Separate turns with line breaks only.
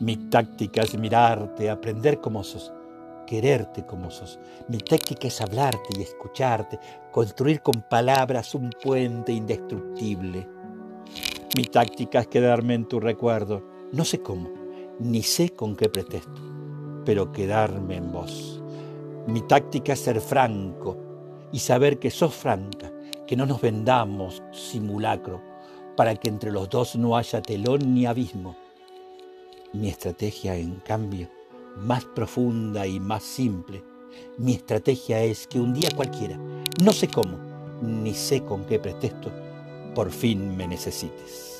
Mi táctica es mirarte, aprender como sos, quererte como sos. Mi táctica es hablarte y escucharte, construir con palabras un puente indestructible. Mi táctica es quedarme en tu recuerdo, no sé cómo, ni sé con qué pretexto, pero quedarme en vos. Mi táctica es ser franco y saber que sos franca, que no nos vendamos simulacro, para que entre los dos no haya telón ni abismo. Mi estrategia, en cambio, más profunda y más simple, mi estrategia es que un día cualquiera, no sé cómo, ni sé con qué pretexto, por fin me necesites.